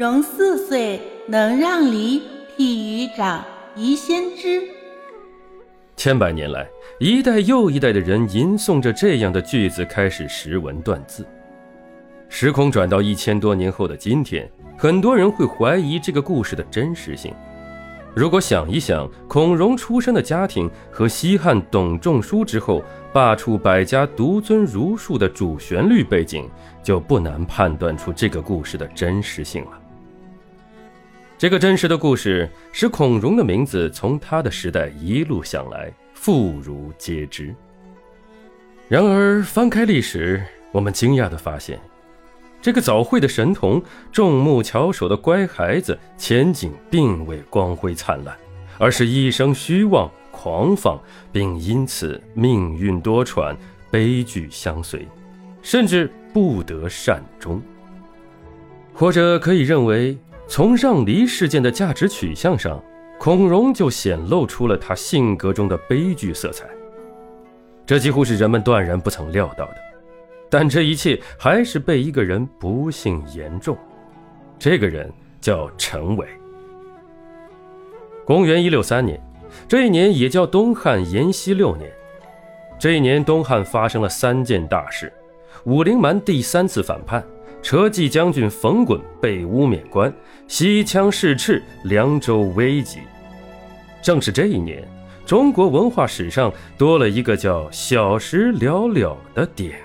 融四岁，能让梨，体于长，宜先知。千百年来，一代又一代的人吟诵着这样的句子，开始识文断字。时空转到一千多年后的今天，很多人会怀疑这个故事的真实性。如果想一想孔融出生的家庭和西汉董仲舒之后罢黜百家、独尊儒术的主旋律背景，就不难判断出这个故事的真实性了。这个真实的故事使孔融的名字从他的时代一路向来妇孺皆知。然而，翻开历史，我们惊讶地发现，这个早慧的神童、众目巧手的乖孩子，前景并未光辉灿烂，而是一生虚妄狂放，并因此命运多舛，悲剧相随，甚至不得善终。或者可以认为。从让梨事件的价值取向上，孔融就显露出了他性格中的悲剧色彩。这几乎是人们断然不曾料到的，但这一切还是被一个人不幸言中。这个人叫陈伟。公元一六三年，这一年也叫东汉延熙六年。这一年，东汉发生了三件大事：武陵蛮第三次反叛。车骑将军冯巩被诬免官，西羌士赤，凉州危急。正是这一年，中国文化史上多了一个叫“小时了了”的点